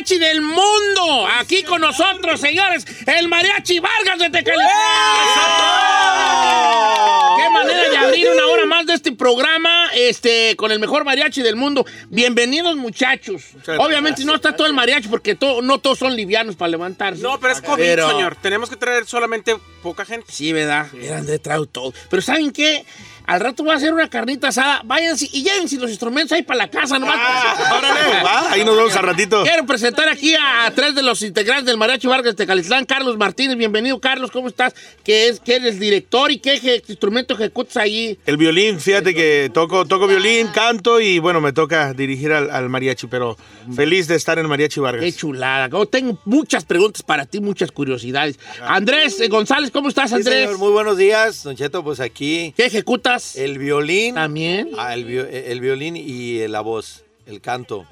mariachi del mundo. Aquí con nosotros, señores, el mariachi Vargas de Tecalitlán. Qué manera de abrir una hora más de este programa, este, con el mejor mariachi del mundo. Bienvenidos, muchachos. Obviamente no está todo el mariachi porque no todos son livianos para levantarse. No, pero es COVID, Pero- señor. Tenemos que traer solamente poca gente. Sí, ¿verdad? Eran de trago todo. Pero ¿saben qué? Al rato voy a hacer una carnita asada. Váyanse y llévense los instrumentos ahí para la casa nomás. órale, va, ahí nos vemos al ratito. Quiero presentar aquí a, a tres de los integrantes del Mariachi Vargas de Tecalitlán. Carlos Martínez, bienvenido. Carlos, ¿cómo estás? Que es que eres director y qué eje- instrumento ejecutas ahí. El violín, fíjate que toco, toco violín, canto y bueno, me toca dirigir al, al mariachi, pero feliz de estar en Mariachi Vargas. Qué chulada. Yo tengo muchas preguntas para ti, muchas curiosidades. Andrés eh, González, ¿cómo estás, Sí, Andrés? señor, muy buenos días, Don Cheto, pues aquí ¿Qué ejecutas? El violín, También. ah, el, vi- el violín y la voz, el canto.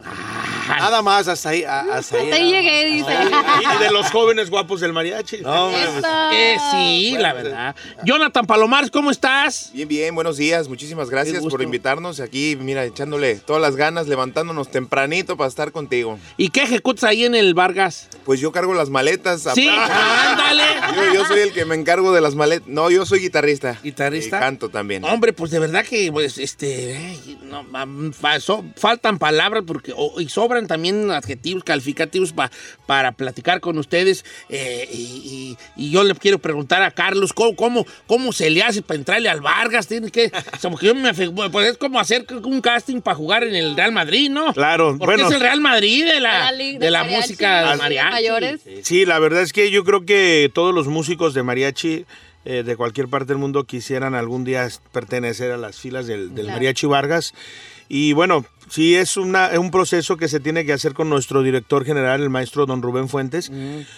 Nada más, hasta ahí. a- Hasta ahí, Hasta ahí llegué, más. dice. Y de los jóvenes guapos del mariachi. No, hombre, pues. Eh, sí, la verdad. Jonathan Palomares, ¿cómo estás? Bien, bien, buenos días. Muchísimas Qué gracias gusto. por invitarnos aquí, mira, echándole todas las ganas, levantándonos tempranito para estar contigo. ¿Y qué ejecutas ahí en el Vargas? Pues yo cargo las maletas. Sí, ándale. Yo, yo soy el que me encargo de las maletas. No, yo soy guitarrista. ¿Guitarrista? Y canto también. Hombre, pues de verdad que, pues, este, ay, no, am, fa- so- faltan palabras porque, o- y sobran también adjetivos calificativos pa- para platicar con ustedes. eh, y, y- y yo le quiero preguntar a Carlos, ¿cómo, cómo, cómo se le hace para entrarle al Vargas? Tiene que, o sea, porque yo me pues es como hacer un casting para jugar en el Real Madrid, ¿no? Claro, Porque bueno. es el Real Madrid de la, de de la mariachi, música de mariachi. mayores. Sí, la verdad es que yo creo que todos los músicos de mariachi eh, de cualquier parte del mundo quisieran algún día pertenecer a las filas del, del Claro. mariachi Vargas. Y bueno, sí es una, es un proceso que se tiene que hacer con nuestro director general, el maestro don Rubén Fuentes,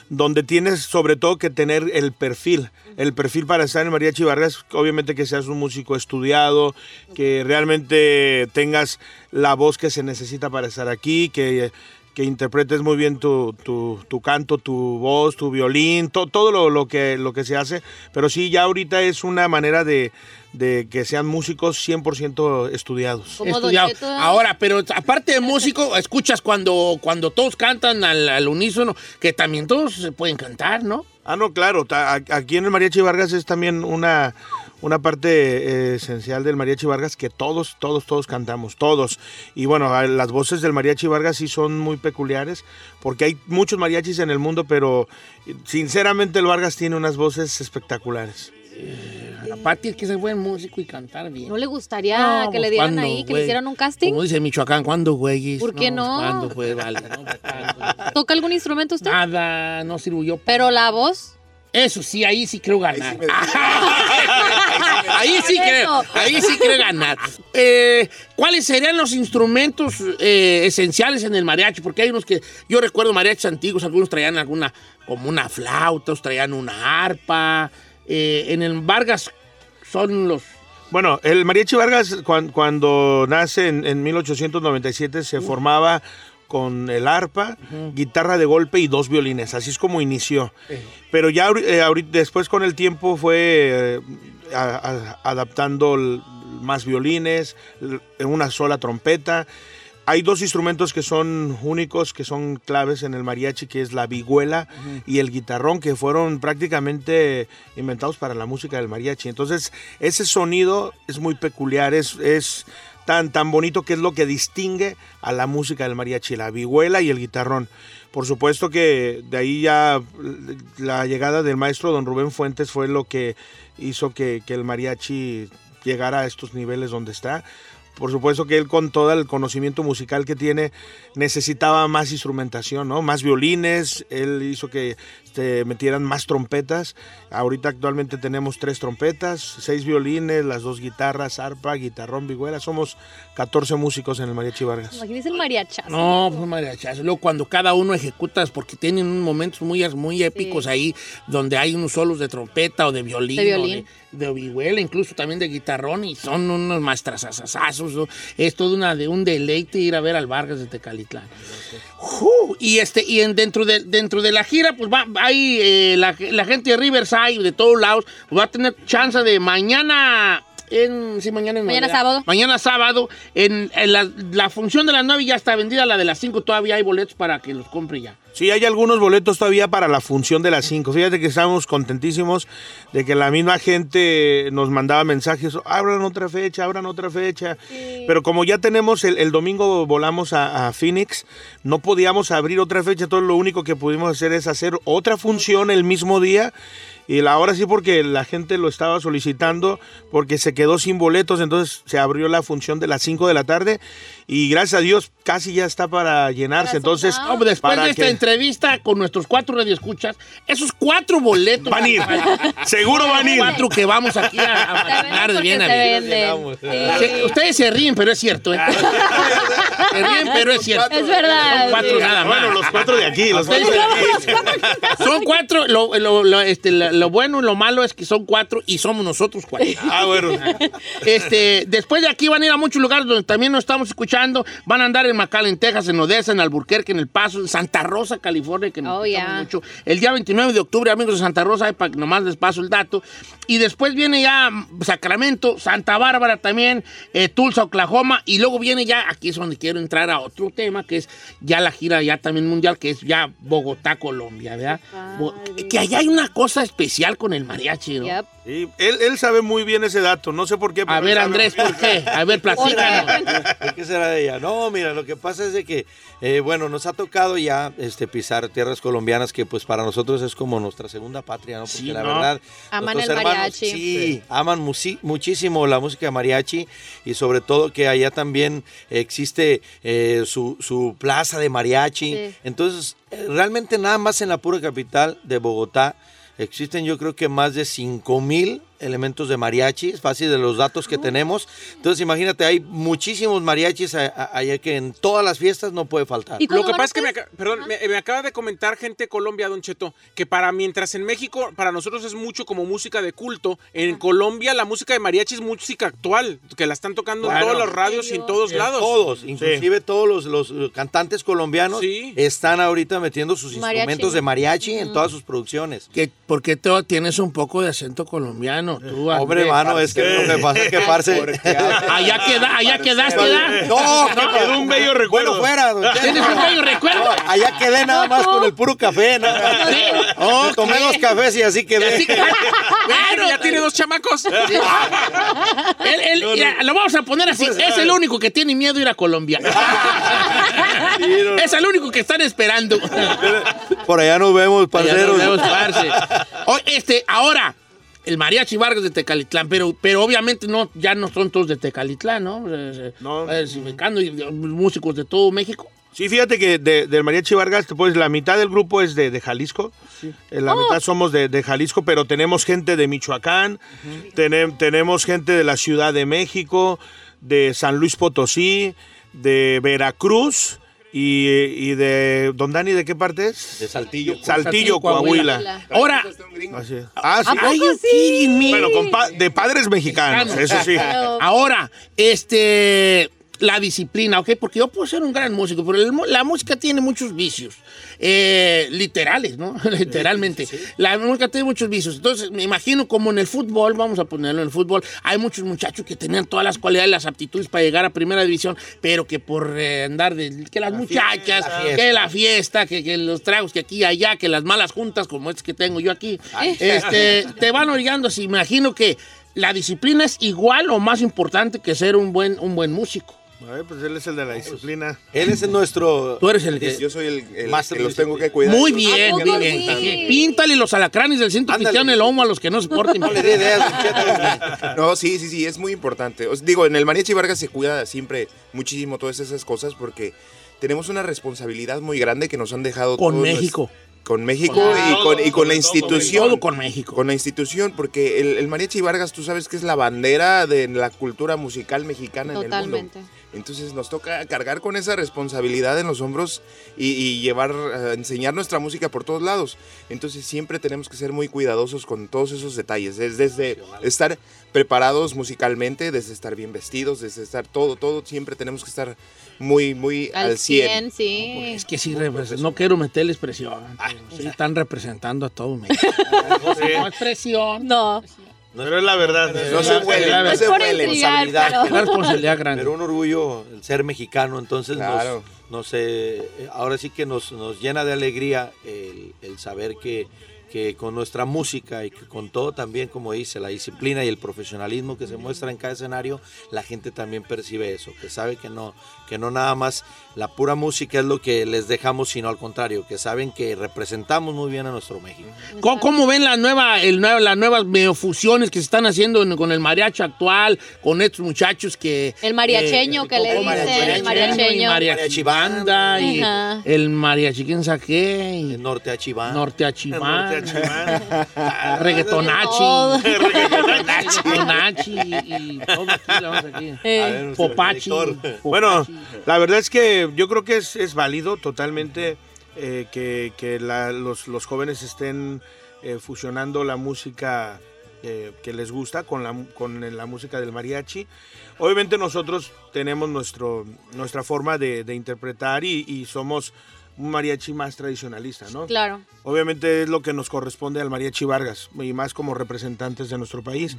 donde tienes sobre todo que tener el perfil, el perfil para estar en mariachi Vargas, obviamente que seas un músico estudiado, que realmente tengas la voz que se necesita para estar aquí, que que interpretes muy bien tu, tu- tu canto, tu voz, tu violín, to- todo lo, lo que, lo que se hace. Pero sí, ya ahorita es una manera de, de que sean músicos 100% estudiados. Como Don estudiado. Cheto. Ahora, pero aparte de músico, escuchas cuando, cuando todos cantan al, al unísono, que también todos se pueden cantar, ¿no? Ah, no, claro. Aquí en el Mariachi Vargas es también una, una parte eh, esencial del Mariachi Vargas que todos, todos, todos cantamos, todos. Y bueno, las voces del Mariachi Vargas sí son muy peculiares porque hay muchos mariachis en el mundo, pero eh, sinceramente el Vargas tiene unas voces espectaculares. La Pati es que es buen músico y cantar bien. ¿No le gustaría No, que pues, le dieran ¿cuándo, ahí, que güey? le hicieran un casting? Como dice Michoacán, ¿cuándo, güey? ¿Por qué no? ¿Cuándo, pues, vale? No, pues, ¿cuándo? ¿Toca algún instrumento usted? Nada, no sirvo yo. Pero la voz. Eso sí, ahí sí creo ganar. me- Ahí sí creo, ahí sí creo ganar. Eh, ¿Cuáles serían los instrumentos eh, esenciales en el mariachi? Porque hay unos que, yo recuerdo mariachis antiguos, algunos traían alguna, como una flauta, otros traían una arpa. Eh, en el Vargas son los... Bueno, el Mariachi Vargas cuan- cuando, nace en, en 1897 se formaba con el arpa, guitarra de golpe y dos violines. Así es como inició. Pero ya eh, ahorita- después con el tiempo fue eh, a- a- adaptando más violines, una sola trompeta. Hay dos instrumentos que son únicos, que son claves en el mariachi, que es la vihuela y el guitarrón, que fueron prácticamente inventados para la música del mariachi. Entonces, ese sonido es muy peculiar, es, es tan, tan bonito que es lo que distingue a la música del mariachi, la vihuela y el guitarrón. Por supuesto que de ahí ya la llegada del maestro don Rubén Fuentes fue lo que hizo que, que el mariachi llegara a estos niveles donde está. Por supuesto que él con todo el conocimiento musical que tiene necesitaba más instrumentación, ¿no? Más violines, él hizo que este, metieran más trompetas. Ahorita actualmente tenemos tres trompetas, seis violines, las dos guitarras, arpa, guitarrón, vihuela. Somos 14 músicos en el Mariachi Vargas. Imagínese el mariachazo. No, pues mariachazo. Luego cuando cada uno ejecuta, porque tienen unos momentos muy, muy épicos ahí, donde hay unos solos de trompeta o de violín. De violín. O de, de vihuela, incluso también de guitarrón, y son unos maestrazazazazos. ¿no? Es todo una, de un deleite ir a ver al Vargas de Tecalitlán. Y este y en, dentro, de, dentro de la gira, pues va, hay eh, la, la gente de Riverside, de todos lados, va a tener chance de mañana en, sí, mañana es Mañana Navidad. sábado. Mañana sábado, en, en la, la función de las 9 ya está vendida, la de las 5 todavía hay boletos para que los compre ya. Sí, hay algunos boletos todavía para la función de las 5. Fíjate que estamos contentísimos de que la misma gente nos mandaba mensajes, abran otra fecha, abran otra fecha. Pero como ya tenemos, el, el domingo volamos a, a Phoenix, no podíamos abrir otra fecha, entonces lo único que pudimos hacer es hacer otra función el mismo día. Y la, ahora sí porque la gente lo estaba solicitando, porque se quedó sin boletos, entonces se abrió la función de las 5 de la tarde y gracias a Dios casi ya está para llenarse. Entonces, No, pues después para de esta que- entrevista con nuestros cuatro radioescuchas, esos cuatro boletos Van a ir. Seguro van a ir. Cuatro que vamos aquí a, porque bien a se bien. venden. Se- Sí. ustedes se ríen, pero es cierto, ¿eh? se ríen, pero es cierto. Es verdad. Son cuatro sí. nada más. Bueno, los cuatro de aquí, los cuatro de aquí. Son cuatro, lo, lo- lo- este, lo- lo bueno y lo malo es que son cuatro y somos nosotros cuatro. Ah, bueno. Este, después de aquí van a ir a muchos lugares donde también nos estamos escuchando. Van a andar en McAllen, Texas, en Odessa, en Albuquerque, en El Paso, en Santa Rosa, California, que nos Oh, mucho. El día 29 de octubre, amigos de Santa Rosa, para que nomás les paso el dato. Y después viene ya Sacramento, Santa Bárbara también, eh, Tulsa, Oklahoma. Y luego viene ya, aquí es donde quiero entrar a otro tema, que es ya la gira ya también mundial, que es ya Bogotá, Colombia, ¿verdad? Que allá hay una cosa especial con el mariachi, ¿no? Yep. Él, él sabe muy bien ese dato, no sé por qué. pero A ver, Andrés, ¿por qué? A ver, platícanos. ¿Por qué será de ella? No, mira, lo que pasa es de que, eh, bueno, nos ha tocado ya este, pisar tierras colombianas que pues para nosotros es como nuestra segunda patria, ¿no? Porque Sí, la ¿no? verdad... Aman el mariachi. Sí, aman muchísimo la música de mariachi y sobre todo que allá también existe eh, su, su plaza de mariachi. Sí. Entonces, eh, realmente nada más en la pura capital de Bogotá existen yo creo que más de 5 mil elementos de mariachi, es fácil de los datos que tenemos. Entonces imagínate, hay muchísimos mariachis allá que en todas las fiestas no puede faltar. ¿Y Lo que pasa es que me, perdón, me, me acaba de comentar gente de Colombia, Don Cheto, que para mientras en México para nosotros es mucho como música de culto, en Colombia la música de mariachi es música actual, que la están tocando en todas las radios y en todos lados. Todos, inclusive todos los, los, eh, cantantes colombianos Sí. están ahorita metiendo sus Mariachi. instrumentos de mariachi en todas sus producciones. Que, porque tú tienes un poco de acento colombiano. Tú, Hombre, mano, es que lo que pasa es que parce... Allá, queda, allá quedaste, ¿verdad? No, No, quedó un bello recuerdo. Bueno, fuera. don. ¿Tienes un bello recuerdo? No, allá quedé nada más con el puro café, nada más. Sí. Me Tomé dos cafés y así quedé. Así que- Bueno, ya tiene dos chamacos. él- él- mira, lo vamos a poner así. es el único que tiene miedo a ir a Colombia. es el único que están esperando. Por allá nos vemos, Ya nos parceros. vemos, parce. Este, ahora, el mariachi Vargas de Tecalitlán, pero, pero obviamente no, ya no son todos de Tecalitlán, ¿no? Eh, No. Diversificando y eh, músicos de todo México. Sí, fíjate que de- del Mariachi Vargas, pues la mitad del grupo es de, de Jalisco, Eh, la mitad somos de, de Jalisco, pero tenemos gente de Michoacán, tenem- tenemos gente de la Ciudad de México, de San Luis Potosí, de Veracruz y, y de... ¿Don Dani de qué parte es? De Saltillo. Saltillo, Coahuila. Ahora, Así es. Ah, sí. you kidding me? Bueno, con pa- de padres mexicanos, eso sí. Ahora, este, la disciplina, ¿ok? Porque yo puedo ser un gran músico, pero el la música tiene muchos vicios, eh, literales, ¿no? Literalmente. La música tiene muchos vicios. Entonces, me imagino como en el fútbol, vamos a ponerlo en el fútbol, hay muchos muchachos que tenían todas las cualidades, las aptitudes para llegar a primera división, pero que por eh, andar de, que las muchachas, que la fiesta, que, que los tragos, que aquí y allá, que las malas juntas, como es que tengo yo aquí, este, te van orillando. así. imagino que la disciplina es igual o más importante que ser un buen, un buen músico. A ver, pues él es el de la disciplina. Él es nuestro. Tú eres el que... Yo soy el, el Master que los tengo que cuidar. Muy ¿A bien, muy bien. sí? Píntale los alacranes del cinto Ándale. cristiano en el lomo a los que no se porten. No le dé ideas, don Cheto. No, sí, sí, sí, es muy importante. Os digo, en el Mariachi Vargas se cuida siempre muchísimo todas esas cosas porque tenemos una responsabilidad muy grande que nos han dejado Con todos México. Con México Con- y, con, y con la institución. Todo con México. Con la institución, porque el, el Mariachi Vargas, tú sabes que es la bandera de la cultura musical mexicana en el Totalmente. mundo. Entonces nos toca cargar con esa responsabilidad en los hombros y, y llevar, a enseñar nuestra música por todos lados. Entonces siempre tenemos que ser muy cuidadosos con todos esos detalles. Es desde estar preparados musicalmente, desde estar bien vestidos, desde estar todo, todo, siempre tenemos que estar muy, muy al, Al 100. 100, sí. Es que sí, represent- no quiero meterles presión. Sí, están representando a todo México. No es presión. No. Pero es la verdad. No se huele, no Es se por huele. intrigar, responsabilidad. pero- Una responsabilidad grande. Pero un orgullo el ser mexicano, entonces Claro. nos, nos, eh, ahora sí que nos, nos llena de alegría el, el saber que, que con nuestra música y que con todo también, como dice, la disciplina y el profesionalismo que se muestra en cada escenario, la gente también percibe eso, que sabe que no, que no nada más la pura música es lo que les dejamos, sino al contrario, que saben que representamos muy bien a nuestro México. ¿Cómo, cómo ven la nueva, el nueva- las nuevas fusiones que se están haciendo en- con el mariachi actual, con estos muchachos que... El mariacheño que le como dicen, el mariacheño. mariachi banda y el mariachi, ¿quién sabe qué? Y El norte a Chiván. norte a Chiván, Chimán. reggaetonachi, Todo. reggaetonachi y, y todo aquí, lo vamos aquí. Eh, Popachi. Bueno, Popachi. la verdad es que yo creo que es, es válido totalmente eh, que, que la- los, los jóvenes estén eh, fusionando la música eh, que les gusta con la, con la música del mariachi. Obviamente nosotros tenemos nuestro, nuestra forma de, de interpretar y, y somos un mariachi más tradicionalista, ¿no? claro. Obviamente es lo que nos corresponde al Mariachi Vargas y más como representantes de nuestro país.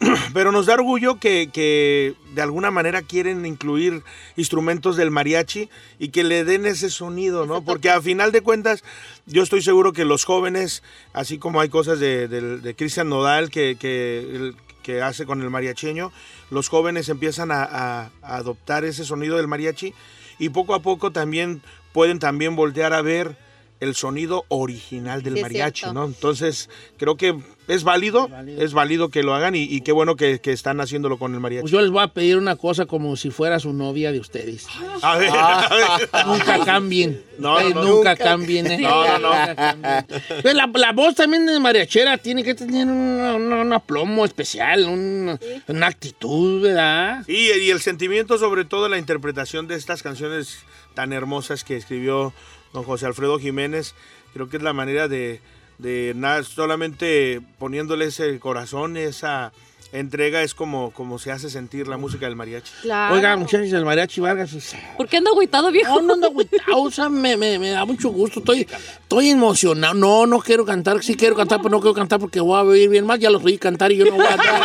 Pero nos da orgullo que, que de alguna manera quieren incluir instrumentos del mariachi y que le den ese sonido, ¿no? Porque a final de cuentas yo estoy seguro que los jóvenes, así como hay cosas de, de- de Cristian Nodal que, que, el- que hace con el mariacheño, los jóvenes empiezan a, a- a adoptar ese sonido del mariachi y poco a poco también pueden también voltear a ver el sonido original del Sí, mariachi. ¿no? Entonces, creo que es válido, es válido, que lo hagan y, y qué bueno que, que están haciéndolo con el mariachi. Pues yo les voy a pedir una cosa como si fuera su novia de ustedes. A ver, a ver. Nunca cambien. No, no, Ustedes no. nunca Nunca. cambien. ¿eh? No, no, no. Pues La, la voz también de mariachera tiene que tener un aplomo especial, un- una actitud, ¿verdad? Y, y el sentimiento, sobre todo la interpretación de estas canciones tan hermosas que escribió don José Alfredo Jiménez, creo que es la manera de, de nada, solamente poniéndole ese corazón, esa entrega, es como, como se hace sentir la música del mariachi. Claro. Oiga, muchachos, el mariachi Vargas. ¿Por qué anda agüitado, viejo? No, no ando agüitado, o sea, me, me- me da mucho gusto, estoy, estoy emocionado. No, no quiero cantar, sí quiero cantar, pero no quiero cantar porque voy a oír bien mal. Ya los oí cantar y yo no voy a andar,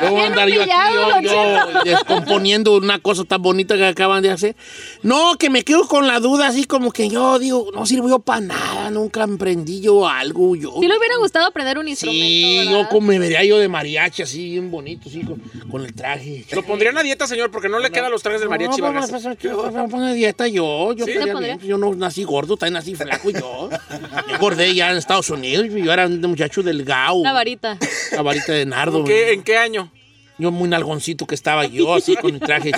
a andar yo aquí, yo, yo descomponiendo una cosa tan bonita que acaban de hacer. No, que me quedo con la duda, así como que yo digo, no sirvo yo para nada, nunca emprendí yo algo, yo. Si le hubiera gustado aprender un instrumento, Sí, ¿verdad? yo como me vería yo de mariachi, así, bien bonito, así, con, con el traje. Lo pondrían a dieta, señor, porque no le quedan los trajes del mariachi No, pues, pues, ¿qué vas a poner dieta yo? Yo, ¿Sí? estaría ¿Te pondría? bien, yo no nací gordo, también nací flaco yo. Yo engordé ya en Estados Unidos, yo era un muchacho delgado. La varita. La varita de nardo. ¿En qué, ¿En qué año? Yo muy nalgoncito que estaba yo, así con mi traje.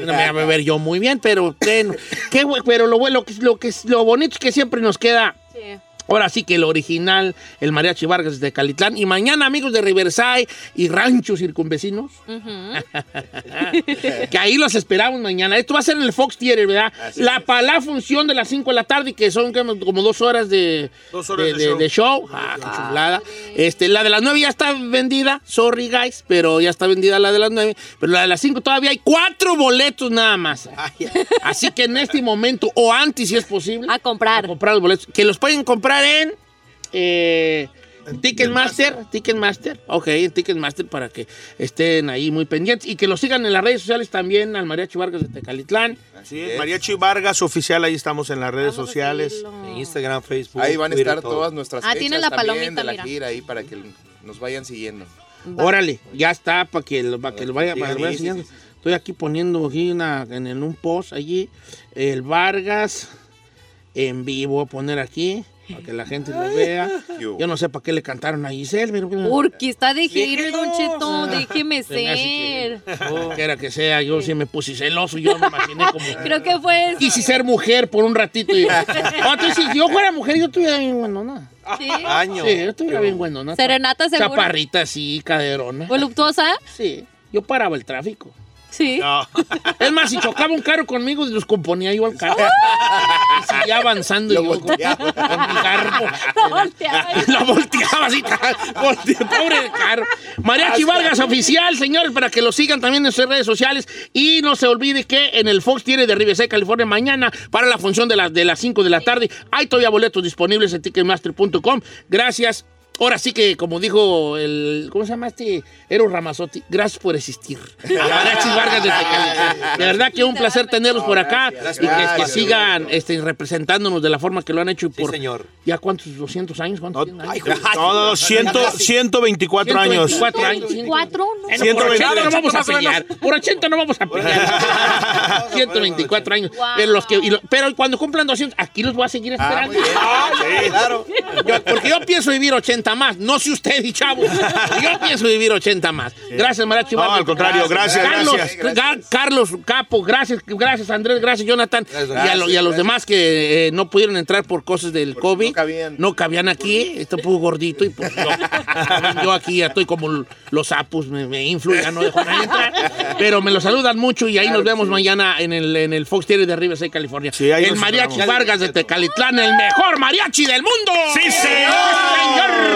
no me iba a ver yo muy bien, pero bueno. Qué pero lo, lo, lo, lo bonito es que siempre nos queda Sí. Ahora sí que el original, el Mariachi Vargas de Calitlán. Y mañana, amigos de Riverside y ranchos circunvecinos, que ahí los esperamos mañana. Esto va a ser en el Fox Theater, ¿verdad? la, para la función de las 5 de la tarde, que son como como dos horas de, Dos horas de de, show. de show. Ah, qué chulada. Este, la de las 9 ya está vendida, sorry guys, pero ya está vendida la de las 9. Pero la de las 5 todavía hay cuatro boletos nada más. Así que en este momento, o antes si es posible, A comprar. a comprar los boletos. Que los pueden comprar en eh, Ticketmaster. Ticketmaster. Ok, en Ticketmaster para que estén ahí muy pendientes. Y que los sigan en las redes sociales también al Mariachi Vargas de Tecalitlán. Así es. Mariachi Vargas oficial, ahí estamos en las redes Vamos a sociales. seguirlo. En Instagram, Facebook. Ahí van a Twitter, estar todo. todas nuestras Ah, fechas tiene la también palomita, de la mira. gira ahí para que nos vayan siguiendo. Órale, ya está para que, lo- para que lo vaya, para que lo vaya sí, sí, siguiendo. Estoy aquí poniendo aquí una- en, el- un post allí. El Vargas en vivo, voy a poner aquí. Para que la gente lo vea. Yo. No sé para qué le cantaron a Giselle, pero... Porque está de gira, Don Ah. Cheto. Déjeme Se me hace ser. que- Quiera que sea, yo sí me puse celoso, yo me imaginé como... Creo que fue eso. Quise ser mujer por un ratito. Y, Ah, entonces, si yo fuera mujer, yo estuviera bien buenona. Sí. Año. Sí, yo estuviera bien buenona. Serenata seguro. Chaparrita, así, caderona. Voluptuosa. Sí, yo paraba el tráfico. Sí. No. Es más, si chocaba un carro conmigo, los componía yo al carro. y seguía avanzando Lo yo volteaba. con mi carro. No volteaba. Lo volteaba así, pobre carro. Mariachi Vargas Oficial, señores, para que lo sigan también en sus redes sociales. Y no se olvide que en el Fox tiene de Riverside, California, mañana para la función de, las de las 5 de la tarde. Hay todavía boletos disponibles en ticketmaster.com. Gracias ahora sí que, como dijo el, ¿cómo se llama este? Eros Ramazotti, gracias por existir. Mariachis Vargas de Tecali. De verdad que un placer tenerlos por acá Gracias. y que, que Gracias. sigan este, representándonos de la forma que lo han hecho. y Sí, por, señor. ¿Ya cuántos? ¿200 años? ¿Cuántos tienen años? No, no, no, ciento- 124 años. 124 años. sí. ¿no? Bueno, por 80 no 120. vamos a pelear. Por 80 no vamos a pelear. 124 años. Pero, los que, y lo- pero cuando cumplan 200, aquí los voy a seguir esperando. Sí, claro. Yo- porque yo pienso vivir 80 más. No sé usted, y chavo. Yo pienso vivir 80 más. Gracias, Marachi. No, Vargas. al contrario, gracias, Carlos, gracias. Ga- Carlos Capo, gracias, gracias Andrés, gracias Jonathan Gracias, y, a lo- y a los demás que eh, no pudieron entrar por cosas del COVID. no cabían. No cabían aquí, estoy un poco gordito y pues yo, yo aquí ya estoy como los sapos, me, me inflo, ya no dejo a nadie entrar. Pero me lo saludan mucho y ahí nos vemos mañana en el, en el Fox Theater de Riverside, California. Sí, el Mariachi. Vargas de Tecalitlán, el mejor mariachi del mundo. ¡Sí, señor! señor!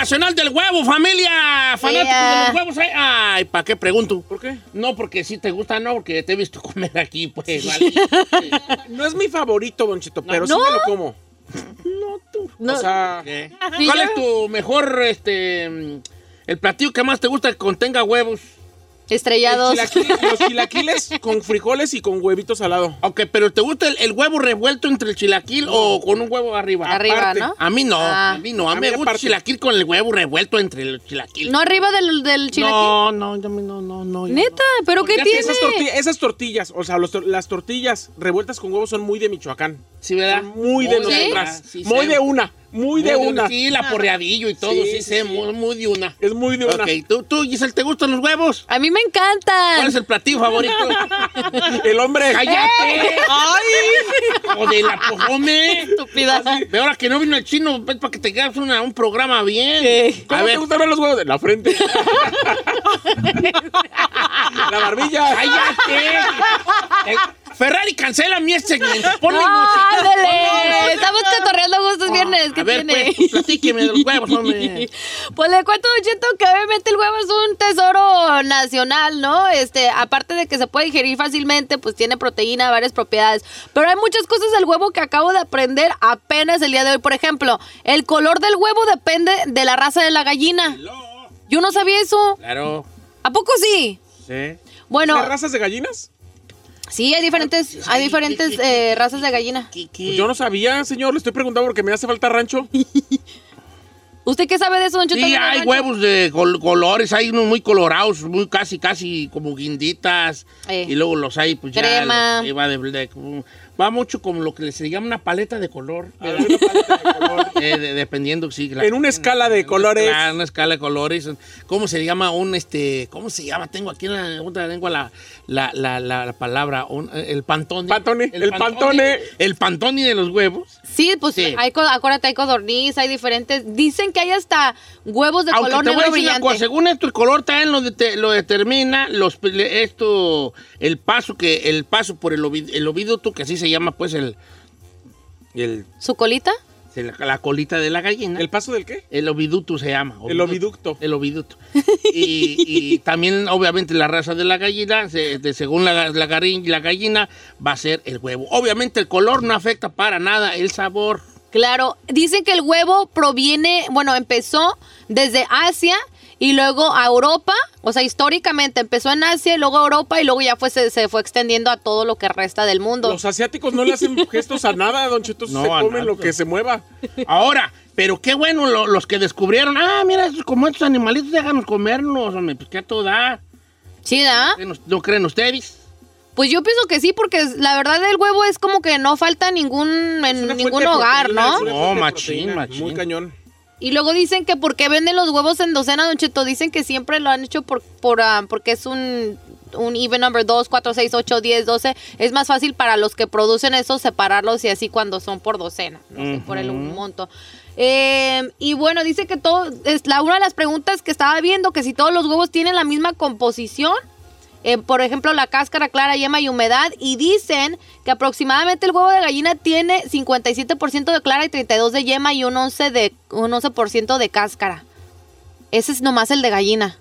Internacional del Huevo, familia. Fanáticos Yeah. de los huevos. Ay, Ay, ¿para qué pregunto? ¿Por qué? No, porque si te gusta, no, porque te he visto comer aquí, pues. vale. No es mi favorito, Don Cheto, pero sí ¿No? me lo como. no, tú. No. O sea, ¿Qué? Sí, ¿Cuál es tu mejor, este, el platillo que más te gusta que contenga huevos? Estrellados. los chilaquiles con frijoles y con huevito salado. Ok, pero ¿te gusta el, el huevo revuelto entre el chilaquil o con un huevo arriba? Arriba, aparte. ¿no? A mí no, Ah. a mí no. A, A mí me gusta el aparte. chilaquil con el huevo revuelto entre el chilaquil. No arriba del, del chilaquil. no, no, yo me- no, no, no. yo Neta, ¿pero qué tiene? Esas, torti- esas tortillas, o sea, los tor- las tortillas revueltas con huevos son muy de Michoacán. Sí, ¿verdad? Son muy de Muy nosotras. sí muy de una, muy de una. Sí, la porreadillo y todo, sí, Sí, sí, sé, sí. Muy, muy de una. Es muy de una. Ok, ¿tú, tú, Giselle, ¿te gustan los huevos? A mí me ¿Cuál encantan. es el platillo favorito? El hombre. ¡Cállate! ¡Ay! ¡O de la pojome! Estúpida. Ve ahora que no vino el chino, ves para que te hagas una- un programa bien. ¿Cómo A te ver, gustan los huevos? De la frente. la barbilla. ¡cállate! Ferrari, cancela mi este segmento. Ponle No, música. ándale. Estamos cotorreando gustos viernes. ¿Qué A ver, tiene? pues, platíqueme de los huevos, hombre. Pues le cuento, Don Cheto, que obviamente el huevo es un tesoro nacional, ¿no? Este, aparte de que se puede digerir fácilmente, pues tiene proteína, varias propiedades. Pero hay muchas cosas del huevo que acabo de aprender apenas el día de hoy. Por ejemplo, el color del huevo depende de la raza de la gallina. Yo no sabía eso. Claro. ¿A poco sí? Sí. Bueno, ¿Las razas de gallinas? Sí, hay diferentes, hay diferentes eh, razas de gallina. Pues yo no sabía, señor. Le estoy preguntando porque me hace falta rancho. ¿Usted qué sabe de eso, Don Cheto? Sí, ¿Viene del hay huevos de col- colores, hay unos muy colorados, muy casi, casi como guinditas. Eh. Y luego los hay, pues ya. Crema. sí, va, de- de- va mucho como lo que se llama una paleta de color. A ver, una paleta de color. Eh, de- dependiendo, sí. la- En una escala de colores. Una escala de colores. ¿Cómo se llama un, este, cómo se llama? Tengo aquí en la punta de la lengua la, la, la, la- la palabra, un- el pantone. Pantone, el pantone. El pantone de los huevos. Sí, pues Sí. hay, acuérdate, hay codorniz, hay diferentes. Dicen que hay hasta huevos de Aunque color te voy a negro una cosa, según esto, el color también lo, dete- lo determina los, esto, el paso que, el paso por el, ovi- el que así se llama, pues, el, el, ¿Su colita? la, la colita de la gallina. ¿El paso del qué? El oviducto se llama. El oviducto. El oviducto. Y, y también, obviamente, la raza de la gallina, se- de- según la, la, garri- la gallina, va a ser el huevo. Obviamente, el color no afecta para nada el sabor. Claro, dicen que el huevo proviene, bueno, empezó desde Asia y luego a Europa, o sea, históricamente empezó en Asia y luego a Europa y luego ya fue, se, se fue extendiendo a todo lo que resta del mundo. Los asiáticos no le hacen gestos a nada, Don Cheto. No, se comen nada. lo que se mueva. Ahora, pero qué bueno lo- los que descubrieron. Ah, mira, estos- como estos animalitos, déjanos comernos, hombre, pues que a todo da. ¿Sí, da? ¿No- ¿No creen ustedes? Pues yo pienso que sí, porque la verdad el huevo es como que no falta ningún, en ningún hogar, proteína, ¿no? No, machín, proteína, machín. Muy cañón. Y luego dicen que por qué venden los huevos en docena, Don Cheto. Dicen que siempre lo han hecho por, por, ah, porque es un un even number 2, 4, 6, 8, 10, 12, es más fácil para los que producen eso separarlos y así cuando son por docena, no sé, por el monto. Eh, y bueno, dice que todo, es la, una de las preguntas que estaba viendo, que si todos los huevos tienen la misma composición, eh, por ejemplo, la cáscara clara, yema y humedad. Y dicen que aproximadamente el huevo de gallina tiene 57% de clara y 32% de yema y un 11%, de, un 11 de cáscara. Ese es nomás el de gallina.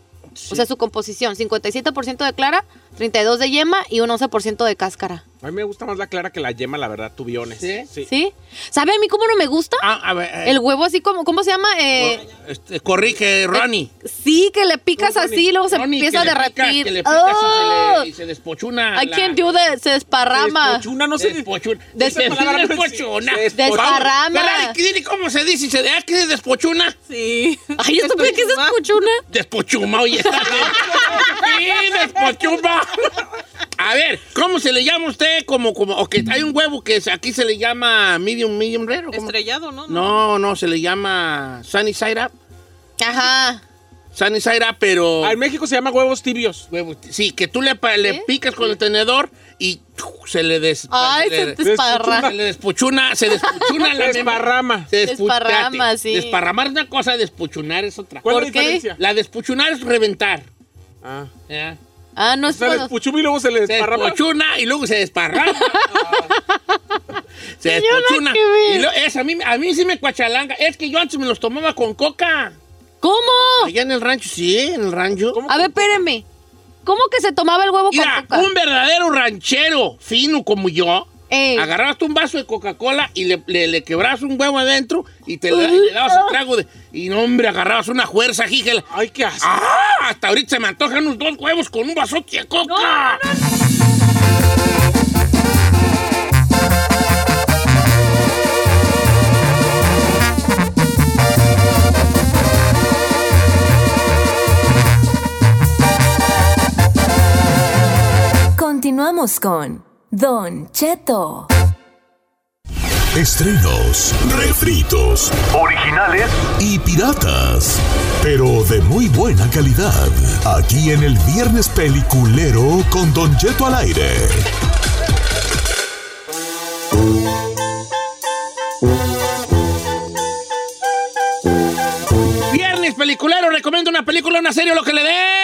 O sea, su composición, 57% de clara, 32% de yema y un 11% de cáscara. A mí me gusta más la clara que la yema, la verdad, tubiones. ¿Sí? ¿Sí? ¿Sabe a mí cómo no me gusta? Ah, a ver. eh, El huevo así como, ¿cómo se llama? Eh, este, corrige, Ronnie. sí, que le picas así y luego se Ronnie, empieza a que derretir. que le picas y, ¡Oh! se le, y se despochuna. I la- can't do that, se desparrama. Despochuna, no sé. Despochuna. Des- Des- palabra no despochuna. Desparrama. Ferrari, cómo se dice. ¿Se deja que es despochuna? Sí. Ay, ¿esto qué es escuchuna? Despochuma, oye. sí, despochuma. A ver, ¿cómo se le llama a usted? Como, como, ok, hay un huevo que aquí se le llama medium, medium rare. ¿o? Estrellado, ¿no? No, no, se le llama sunny side up. Ajá. Sunny side up, pero... Ah, en México se llama huevos tibios. Huevo, sí, que tú le, le picas con el tenedor y se le des... Ay, se le- desparrama. se le despuchuna, se despuchuna la Desparrama. Se Desparrama, sí. Desparramar es una cosa, despuchunar es otra. ¿Cuál ¿Por es la diferencia? La despuchunar es reventar. Ah. ¿ya? Ah, no O es sea, cuando- despuchuma y luego se le Se desparrama. despuchuna y luego se desparrama. se Señora, despuchuna. ¿qué ve? Y lo- es, a, mí, a mí sí me cuachalanga. Es que yo antes me los tomaba con coca. ¿Cómo? Allá en el rancho, sí, en el rancho. A ver, espéreme. ¿Cómo que se tomaba el huevo Mira, con coca? un verdadero ranchero fino como yo. Ey. Agarrabas tú un vaso de Coca-Cola y le, le, le quebrabas un huevo adentro y te le, y le dabas el trago de. Y no, hombre, agarrabas una fuerza, jígela. Ay, qué asco. ¡Ah! Hasta ahorita se me antojan unos dos huevos con un vasote de coca. Continuamos con Don Cheto. Estrenos, refritos, originales y piratas, pero de muy buena calidad. Aquí en el Viernes Peliculero con Don Jeto al aire. Viernes peliculero, recomiendo una película, una serie, lo que le dé.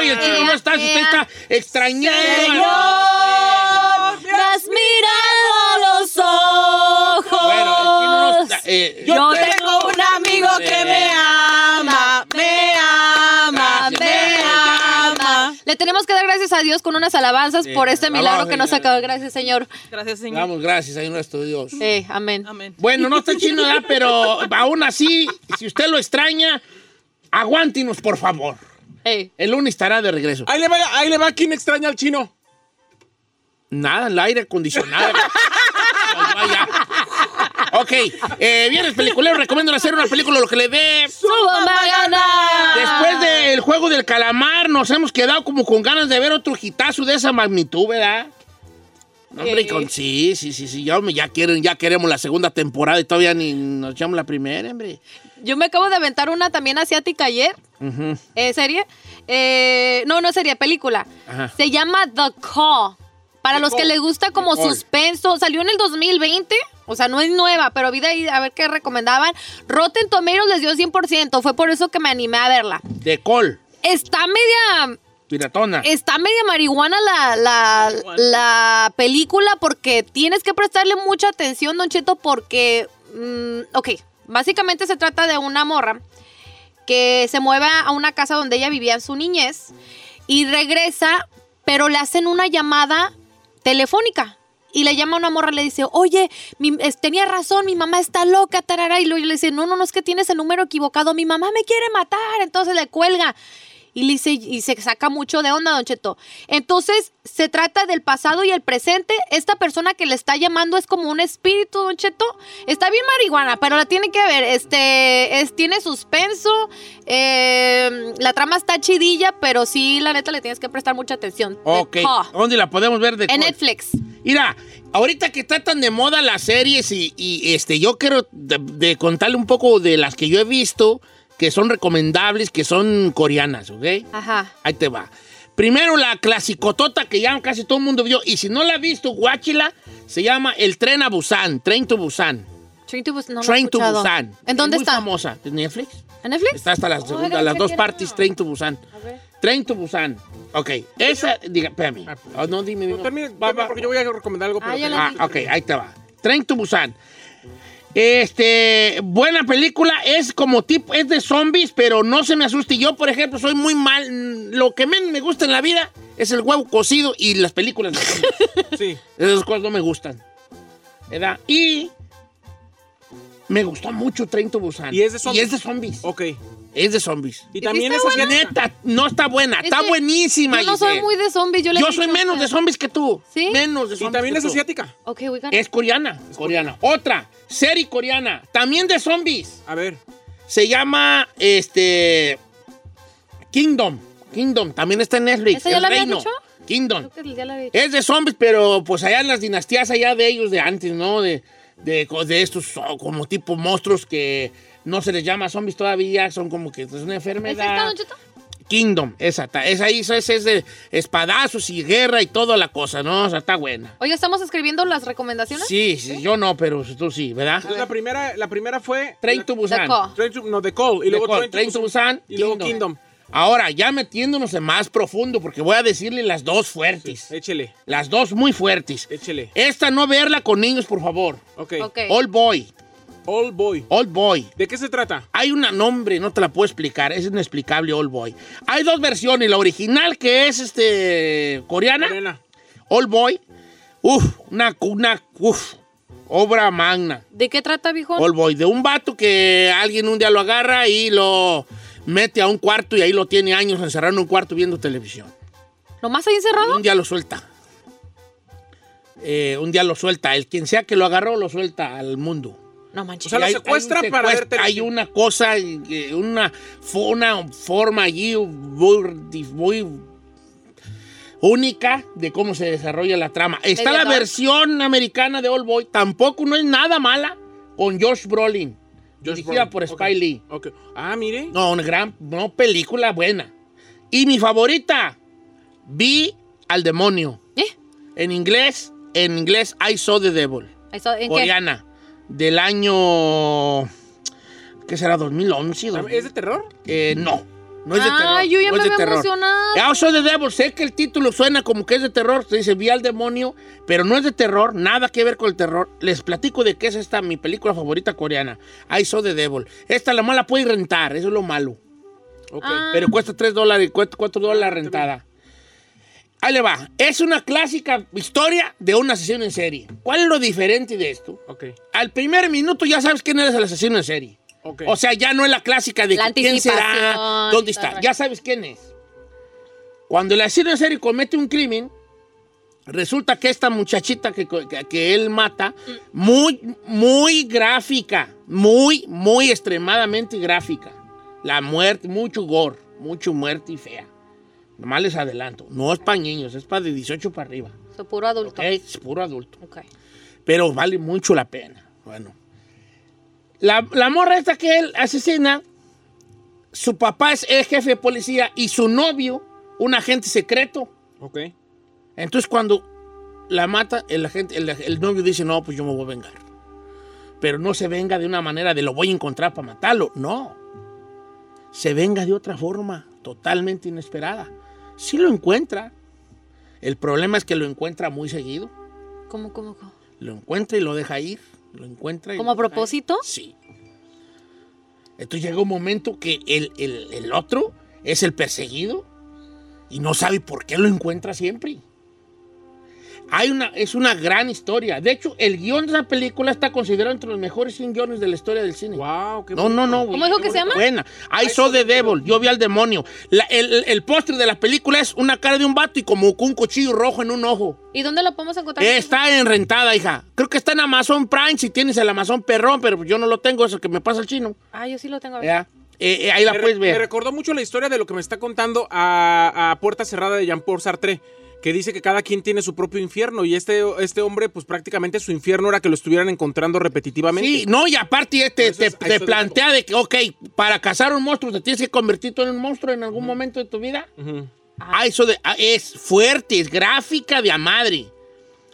Oye, el chino no está, usted está extrañando. Señor, me has mirado los ojos. Bueno, el chino no está. eh, Yo tengo un amigo que me ama, me ama, Gracias, me ama. Le tenemos que dar gracias a Dios con unas alabanzas por este milagro que nos acaba. Gracias, Señor. Gracias, señor. Damos gracias a nuestro Dios. Eh, amén. Amén. Bueno, no está chino, ¿verdad? Pero aún así, si usted lo extraña, aguántenos, por favor. El lunes estará de regreso. Ahí le va, ahí le va quien extraña al chino. Nada, el aire acondicionado. Pues vaya. Ok, eh, viernes peliculero, recomiendo hacer una película, lo que le dé. ¡Su bomba gana! Después del juego del calamar, nos hemos quedado como con ganas de ver otro hitazo de esa magnitud, ¿verdad? No, Hombre, Sí. con- sí, sí, sí, sí, ya, ya, quieren, ya queremos la segunda temporada y todavía ni nos echamos la primera, hombre. Yo me acabo de aventar una también asiática ayer. Ujú. Eh, ¿Serie? Eh, no, no serie, película. Ajá. Se llama The Call. Para The los que Call. les gusta como The Call. suspenso. Salió en el 2020. O sea, no es nueva, pero vi de ahí a ver qué recomendaban. Rotten Tomatoes les dio 100%. Fue por eso que me animé a verla. De col, Está media... piratona. Está media marihuana la, la, la película porque tienes que prestarle mucha atención, Don Cheto, porque... mm, ok, básicamente se trata de una morra que se mueve a una casa donde ella vivía en su niñez y regresa, pero le hacen una llamada telefónica. Y le llama a una morra le dice, oye, mi- es- tenía razón, mi mamá está loca, tarara. Y luego le dice, no, no, no, es que tienes el número equivocado, mi mamá me quiere matar. Entonces le cuelga. Y, le dice, y se saca mucho de onda, Don Cheto. Entonces, se trata del pasado y el presente. Esta persona que le está llamando es como un espíritu, Don Cheto. Está bien marihuana, pero la tiene que ver. Este, es, tiene suspenso. eh, la trama está chidilla, pero sí, la neta, le tienes que prestar mucha atención. Ok. ¿dónde la podemos ver de En? Netflix. Mira, ahorita que está tan de moda las series y, y, este, yo quiero de, de contarle un poco de las que yo he visto que son recomendables, que son coreanas, ¿ok? Ajá. Ahí te va. Primero la clasicotota que ya casi todo el mundo vio. Y si no la has visto, guáchila. Se llama El Tren a Busan. Train to Busan. Train to Busan. no Train to. Busan. ¿En dónde Es muy está? famosa. ¿En Netflix? ¿En Netflix? Está hasta las, Oh, segunda- las dos partes. Train to Busan. A ver. Train to Busan. Ok, esa, diga, espérame. Oh, no, dime, dime. No, termine, Va, va. porque yo voy a recomendar algo. pero Ah, ya que- la Ah, ok, ahí te va. Train to Busan. Este, buena película, es como tipo, es de zombies, pero no se me asuste. Yo, por ejemplo, soy muy mal. Lo que menos me gusta en la vida es el huevo cocido y las películas de zombies. Sí. Esas cosas no me gustan. ¿Verdad? Y me gustó mucho Train to Busan. Y es de zombies. Y es de zombies. Ok. Es de zombies. Y también es asiática. Neta, no está buena, Es está buenísima. Yo no soy muy de zombies. Yo, le he Yo soy menos de zombies que tú. ¿Sí? Menos de Y zombies. también que es tú. asiática. Ok, we got Es coreana, coreana. Otra, serie coreana, también de zombies. A ver. Se llama, este, Kingdom. Kingdom, también está en Netflix. ¿Esa ya El la había Reino. dicho? Kingdom. Creo que ya la había dicho. Es de zombies, pero pues allá en las dinastías allá de ellos de antes, ¿no? De, de, de estos como tipo monstruos que no se les llama zombies todavía, son como que es una ¿Es esta, enfermedad. Cheto? Kingdom, esa, esa ahí, esa es de espadazos y guerra y toda la cosa, ¿no? O sea, está buena. Oiga, ¿estamos escribiendo las recomendaciones? Sí, sí, yo no, pero tú sí, ¿verdad? Entonces, la primera, la primera fue. Train to The Busan. Call. Train to- no, The Call. Y luego Call, Train to Busan, Y luego Kingdom. Kingdom. Ahora, ya metiéndonos en más profundo, porque voy a decirle las dos fuertes. Échele. Las dos muy fuertes. Échele. Esta no verla con niños, por favor. Ok. Ok. Old Boy. All Boy. Old Boy. ¿De qué se trata? Hay un nombre, no te la puedo explicar, es inexplicable Old Boy. Hay dos versiones, la original que es este coreana, Morena. Old Boy. Uf, una, una uf, obra magna. ¿De qué trata, viejo? Old Boy, de un vato que alguien un día lo agarra y lo mete a un cuarto y ahí lo tiene años encerrado en un cuarto viendo televisión. ¿Nomás ahí encerrado? Un día lo suelta. Eh, un día lo suelta. El quien sea que lo agarró lo suelta al mundo. No manches. O sea, lo hay- secuestra hay para ver Hay una cosa, eh, una, una forma allí muy, muy única de cómo se desarrolla la trama. Está la versión americana de All Boy, tampoco no es nada mala, con Josh Brolin, dirigida Brolin. por. Spike Lee. Ok. Ah, mire. No, una gran no, película buena. Y mi favorita, Vi al demonio. ¿Eh? En inglés, en inglés, I Saw the Devil Eso, ¿En qué? coreana del año ¿qué será? 2011 ¿Es de terror? Eh, no no es de Ah, terror yo ya no me es de había terror. emocionado. Ah, Soy the Devil sé que el título suena como que es de terror se dice vi al demonio pero no es de terror nada que ver con el terror les platico de qué es esta mi película favorita coreana I Saw the Devil esta la mala puede rentar eso es lo malo Ok. Ah. pero cuesta 3 dólares, cuesta 4 dólares la rentada. Ahí le va. Es una clásica historia de un asesino en serie. ¿Cuál es lo diferente de esto? Ok. Al primer minuto ya sabes quién eres el asesino en serie. Ok. O sea, ya no es la clásica de La quién será, dónde está. Ya sabes quién es. Cuando el asesino en serie comete un crimen, resulta que esta muchachita que, que- que él mata, muy, muy gráfica, muy, muy extremadamente gráfica. La muerte, mucho gore, mucho muerte y fea. Nomás les adelanto. No es para niños, es para de 18 para arriba. Soy puro adulto. ¿ok? Es puro adulto Ok. pero vale mucho la pena. Bueno, la, la morra esta que él asesina, su papá es el jefe de policía y su novio, un agente secreto. Ok. Entonces cuando la mata, el, agente, el, el novio dice, no, pues yo me voy a vengar. Pero no se venga de una manera de lo voy a encontrar para matarlo. No. Se venga de otra forma, totalmente inesperada. Sí lo encuentra. El problema es que lo encuentra muy seguido. ¿Cómo, cómo, cómo? Lo encuentra y lo deja ir. Lo encuentra y ¿Como a lo propósito? Sí. Entonces llega un momento que el, el- el otro es el perseguido y no sabe por qué lo encuentra siempre. Hay una, es una gran historia. De hecho, el guion de esa película está considerado entre los mejores 100 guiones de la historia del cine. Wow, qué No, no, no. ¿Cómo dijo que se llama? Buena. I saw the devil. Yo vi al demonio. La- el el, póster de la película es una cara de un vato y como con un cuchillo rojo en un ojo. ¿Y dónde lo podemos encontrar? Eh, Está en rentada, hija. Creo que está en Amazon Prime si tienes el Amazon perrón, pero yo no lo tengo, eso que me pasa el chino. Ah, yo sí lo tengo. a ver. Ya. Eh, eh, ahí la me, puedes me ver. recordó mucho la historia de lo que me está contando a, a Puerta Cerrada de Jean-Paul Sartre, que dice que cada quien tiene su propio infierno y este, este hombre, pues prácticamente su infierno era que lo estuvieran encontrando repetitivamente. Sí, no, y aparte te, Por eso te, de plantea de que, ok, para cazar un monstruo te tienes que convertir tú en un monstruo en algún momento de tu vida. Ah, eso de, ah, es fuerte, es gráfica de a madre.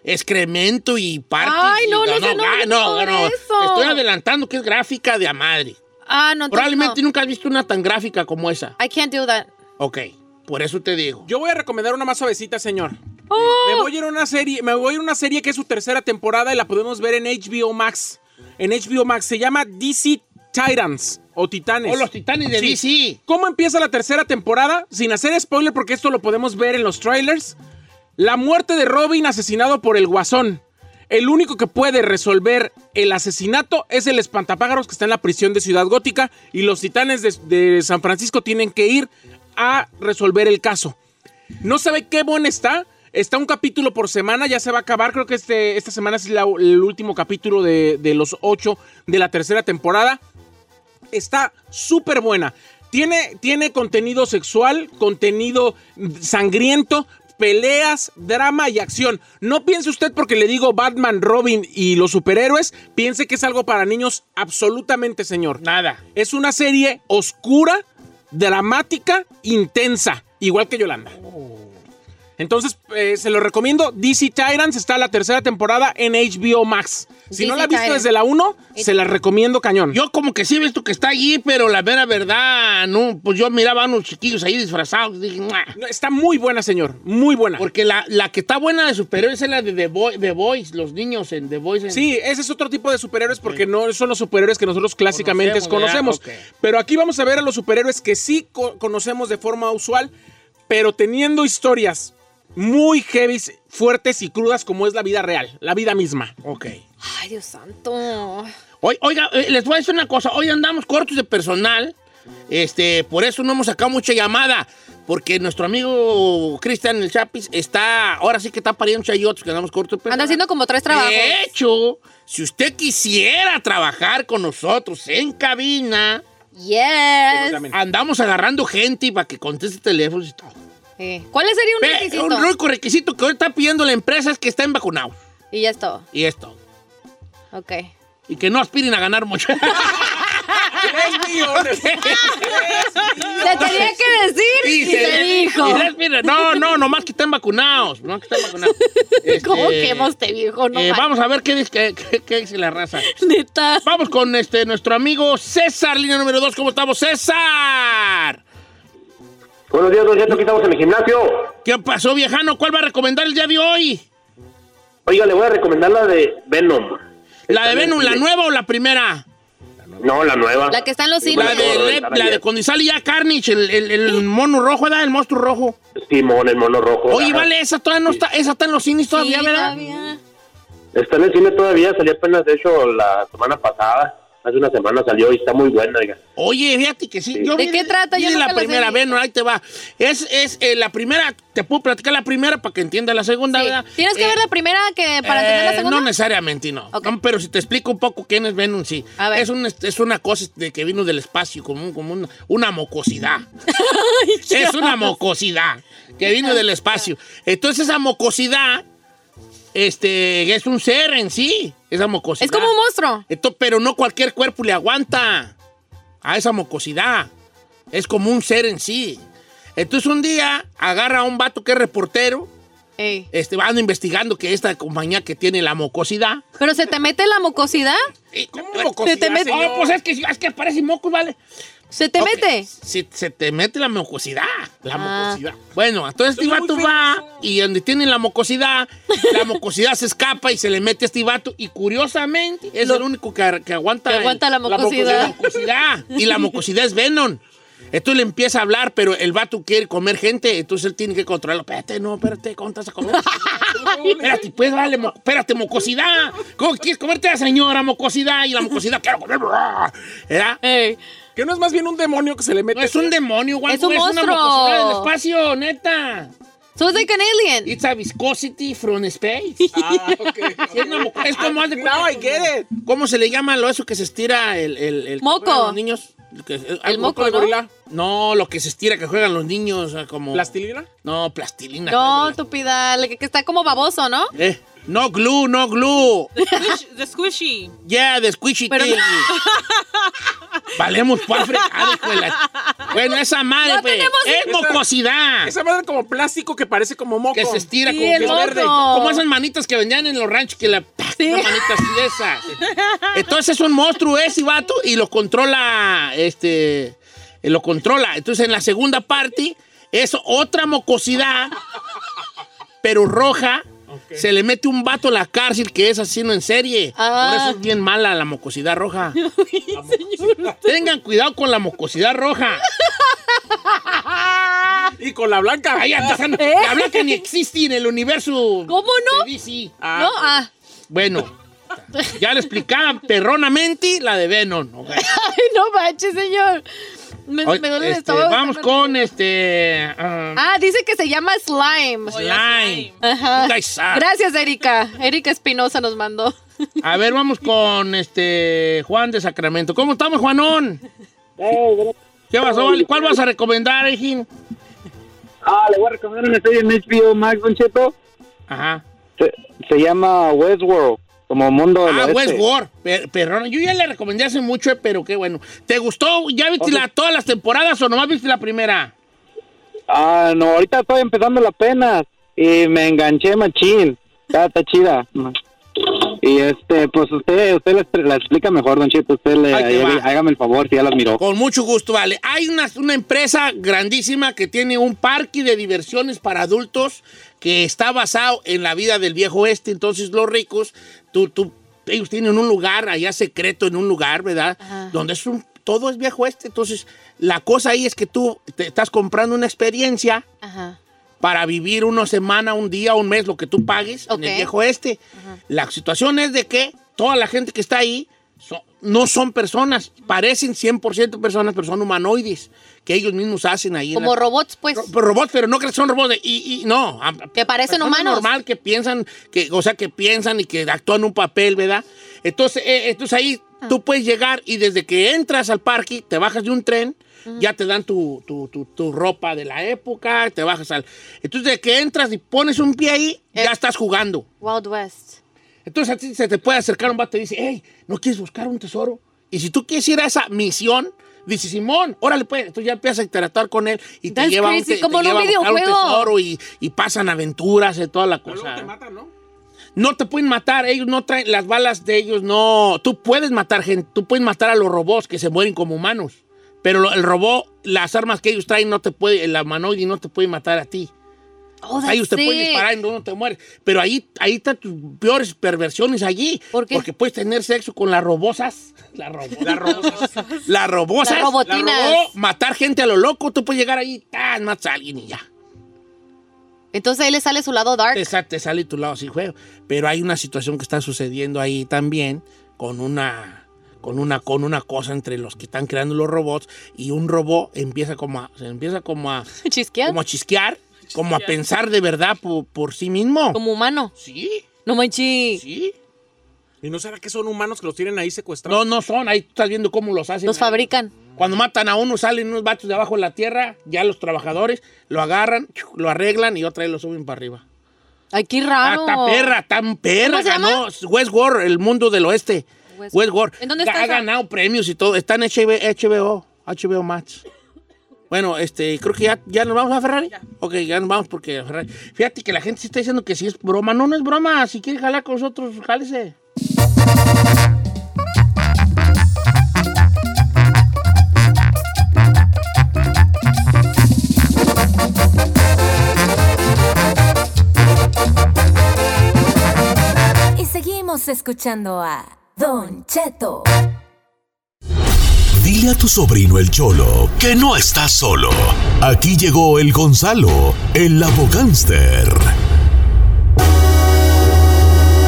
Excremento y partes. Ay, no, no sé, no, ah, no, no, eso. Estoy adelantando que es gráfica de a madre. Ah, no, Probablemente no. nunca has visto una tan gráfica como esa. I can't do that. Ok, por eso te digo. Yo voy a recomendar una más suavecita, señor. Oh. Me voy a ir a una serie, me voy a ir a una serie que es su tercera temporada y la podemos ver en HBO Max. En HBO Max se llama DC Titans o Titanes. O los titanes de Sí. DC. ¿Cómo empieza la tercera temporada? Sin hacer spoiler, porque esto lo podemos ver en los trailers. La muerte de Robin asesinado por el Guasón. El único que puede resolver el asesinato es el espantapájaros que está en la prisión de Ciudad Gótica y los titanes de, de San Francisco tienen que ir a resolver el caso. No sabe qué buena está. Está un capítulo por semana, ya se va a acabar. Creo que este, esta semana es la- el último capítulo de, de los ocho de la tercera temporada. Está súper buena. Tiene, tiene contenido sexual, contenido sangriento, peleas, drama y acción. No piense usted porque le digo Batman, Robin y los superhéroes, piense que es algo para niños absolutamente, señor. Nada. Es una serie oscura, dramática, intensa, igual que Yolanda. Entonces, eh, se lo recomiendo. DC Tyrants está la tercera temporada en HBO Max. Si no la ha visto Tyrants. desde la 1, se la recomiendo cañón. Yo como que sí he visto que está allí, pero la mera verdad, no, pues yo miraba a unos chiquillos ahí disfrazados, dije, "Mua". No, Está muy buena, señor. Muy buena. porque la, la que está buena de superhéroes es la de The, Boy- The Boys, los niños en The Boys. en- Sí, ese es otro tipo de superhéroes porque no son los superhéroes que nosotros clásicamente Conocemos. Pero aquí vamos a ver a los superhéroes que sí co- conocemos de forma usual, pero teniendo historias muy heavy, fuertes y crudas como es la vida real, la vida misma. Ok. Ay, Dios santo. Hoy, oiga, eh, les voy a decir una cosa. Hoy andamos cortos de personal. Este, por eso no hemos sacado mucha llamada. Porque nuestro amigo Cristian el Chapis está, ahora sí que está pariendo chayotes que andamos cortos de personal. Anda haciendo como tres trabajos. De hecho, si usted quisiera trabajar con nosotros en cabina, Yes. andamos agarrando gente para que conteste teléfonos y todo. ¿Cuál sería un requisito? Un único requisito que hoy está pidiendo la empresa es que estén vacunados. Y ya es todo. Y esto. Ok. Y que no aspiren a ganar mucho. Se tenía que decir y, se, dijo. y. No, no, nomás que estén vacunados. No que estén vacunados. ¿Cómo Este, este viejo? No eh, vamos a ver qué dice, qué- qué- qué dice la raza. Neta. Vamos con este nuestro amigo César, línea número 2. ¿Cómo estamos, César? Buenos días, Don Cheto, aquí estamos en el gimnasio. ¿Qué pasó, viejano? ¿Cuál va a recomendar el día de hoy? Oiga, le voy a recomendar la de Venom. ¿La de Venom, la nueva o la primera? No, la nueva. La que está en los cines. La de, la de cuando sale ya Carnage, el, el- el mono rojo, ¿verdad? El monstruo rojo. Simón, el mono rojo. Oye, Ajá. vale, esa todavía no está, esa está en los cines todavía, Sí, ¿verdad? todavía. Está en el cine todavía, salió apenas, de hecho, la semana pasada. Hace una semana salió y está muy buena, oiga. Oye, fíjate que sí. Yo ¿De vi- qué trata? vi Yo la la primera, ven, ahí te va. Es, es eh, la primera, te puedo platicar la primera para que entiendas la segunda, Sí. ¿verdad? Tienes que Eh, ver la primera que para entender la Eh, segunda. No necesariamente, no. Ok. No, Pero si te explico un poco quién es Venom, sí. A ver. Es, un- es una cosa de que vino del espacio, como, un- como una, una mocosidad. es una mocosidad que vino del espacio. Entonces esa mocosidad este, es un ser en sí, esa mocosidad. es como un monstruo. Esto, pero no cualquier cuerpo le aguanta a esa mocosidad. Es como un ser en sí. Entonces un día agarra a un vato que es reportero, Ey. este, van investigando que esta compañía que tiene la mocosidad. Pero se te mete la mocosidad. ¿Cómo mocosidad, Se te mete- No, señor? pues es que, es que aparece mocos, ¿vale? Se te mete. Si se te mete la mucosidad. La Ah. mucosidad. Bueno, entonces este vato va y donde tiene la mucosidad, la mucosidad se escapa y se le mete a este vato. Y curiosamente es el único que, que aguanta, Que aguanta la mucosidad. La mucosidad. Y la mucosidad es Venom. Entonces le empieza a hablar, pero el vato quiere comer gente, entonces él tiene que controlarlo. Espérate, no, espérate, ¿cómo te vas a comer? espérate, pues, vale, mo- espérate, mocosidad. ¿Cómo quieres comerte a la señora mocosidad? Y la mocosidad, quiero comer. ¿Verdad? Que no es más bien un demonio que se le mete. No es un demonio, guapo, Es un una monstruo. mocosidad del espacio, neta. So it's like an alien. It's a viscosity from space. Ah, ok. Sí, es, es como Now I get it. ¿Cómo se le llama lo eso que se estira el, el, el Moco. a los niños? Que- El moco, de ¿no? gorila. No, lo que se estira que juegan los niños, como... ¿Plastilina? No, plastilina. No, tupida, que está como baboso, ¿no? Eh, no glue, no glue. The squishy. Yeah, the squishy Pero- thing. Valemos pa' fregar, hijo de la- Bueno, esa madre, No pues, es mocosidad. Esa madre como plástico que parece como moco. Que se estira Sí, como el que es verde. Como esas manitas que vendían en los ranchos que la Sí. Manitas así de esas. Entonces es un monstruo ese vato y lo controla este lo controla. Entonces en la segunda parte es otra mocosidad pero roja. Se le mete un vato a la cárcel que es asesino en serie. Ah. Por eso es bien mala la mocosidad roja. Tengan cuidado con la mocosidad roja. Y con la blanca. Ahí ¿Eh? La blanca ni existe en el universo. ¿Cómo no? de DC. no, ah. Bueno, ya le explicaba perronamente la de Venom. ¿ok? Ay, no manches, señor. Me, duele este, estómago. vamos con este. ah, Ah, dice que se llama slime. slime. Ajá. Gracias, Erika. Erika Espinosa nos mandó. A ver, vamos con este Juan de Sacramento. ¿Cómo estamos, Juanón? ¿Qué pasó, vale? ¿Cuál vas a recomendar, Ejín? Ah, le voy a recomendar una serie en HBO Max, Don Cheto. Ajá. Se, se llama Westworld, como mundo del Ah, oeste. Westworld. Per- Perrona. Yo ya le recomendé hace mucho, eh, pero qué bueno. ¿Te gustó? ¿Ya viste la- todas las temporadas o nomás viste la primera? Ah, no, ahorita estoy empezando la pena y me enganché machín. Está, está chida. Y este, pues usted, usted la, explica mejor, Don Cheto. Usted le, va. hágame el favor, si ya las miró. Con mucho gusto, vale. Hay una, una empresa grandísima que tiene un parque de diversiones para adultos que está basado en la vida del viejo oeste. Entonces, los ricos, tú, tú, ellos tienen un lugar allá secreto, en un lugar, ¿verdad? Ajá. Donde es un, todo es viejo oeste. Entonces, la cosa ahí es que tú te estás comprando una experiencia Ajá. para vivir una semana, un día, un mes, lo que tú pagues en el viejo este. La situación es de que toda la gente que está ahí so- no son personas, parecen 100% personas, pero son humanoides que ellos mismos hacen ahí. Como la- robots, pues. Ro- pero robots, pero no que son robots. de- y, y no. Que parecen humanos. normal que piensan, que, o sea, que piensan y que actúan un papel, ¿verdad? Entonces, eh, entonces ahí Ah. tú puedes llegar y desde que entras al parque, te bajas de un tren, ya te dan tu, tu- tu- tu ropa de la época, te bajas al... Entonces, desde que entras y pones un pie ahí, Eh. ya estás jugando. Wild West. Entonces a ti se te puede acercar un vato y dice, hey, ¿no quieres buscar un tesoro? Y si tú quieres ir a esa misión, dice Simón, órale pues. Entonces ya empiezas a interactuar con él y te That's lleva, a un, te- como te lleva a buscar un tesoro y, y pasan aventuras y toda la Pero cosa. luego te matan, ¿no? No te pueden matar, ellos no traen, las balas de ellos no. Tú puedes matar gente, tú puedes matar a los robots que se mueren como humanos. Pero el robot, las armas que ellos traen, no te puede, el humanoide no te puede matar a ti. Oh, Ahí usted puede disparar y no te mueres. Pero ahí, ahí están tus peores perversiones allí. ¿Por qué? Porque puedes tener sexo con las robosas. Las robosas. Las robosas. Las robosas. Las robotinas. La robó, matar gente a lo loco. Tú puedes llegar ahí, ¡tan! matas a alguien y ya. Entonces ahí le sale su lado dark. Te, sa- te sale tu lado así, juego. Pero hay una situación que está sucediendo ahí también con una... Con una, con una cosa entre los que están creando los robots y un robot empieza como a, se empieza como a, Chisquear. como a chisquear, como a pensar de verdad por, por sí mismo. Como humano. Sí, No manches. sí. ¿Y no será que son humanos que los tienen ahí secuestrados? No, no son. Ahí tú estás viendo cómo los hacen. Los fabrican. Cuando matan a uno, salen unos vatos de abajo de la tierra, ya los trabajadores lo agarran, lo arreglan y otra vez lo suben para arriba. Ay, qué raro. está perra, está perra. ¿Cómo se llama? Westworld, el mundo del oeste. West- Westworld. ¿En dónde está Ha esa? ganado premios y todo. Está en HBO, HBO Max. Bueno, este, creo que ya, ya nos vamos a Ferrari. Ok, ya nos vamos porque Ferrari. Fíjate que la gente sí está diciendo que sí es broma. No, no es broma. Si quiere jalar con nosotros, jálese. Y seguimos escuchando a Don Cheto. Dile a tu sobrino el Cholo que no está solo. Aquí llegó el Gonzalo, el abogánster.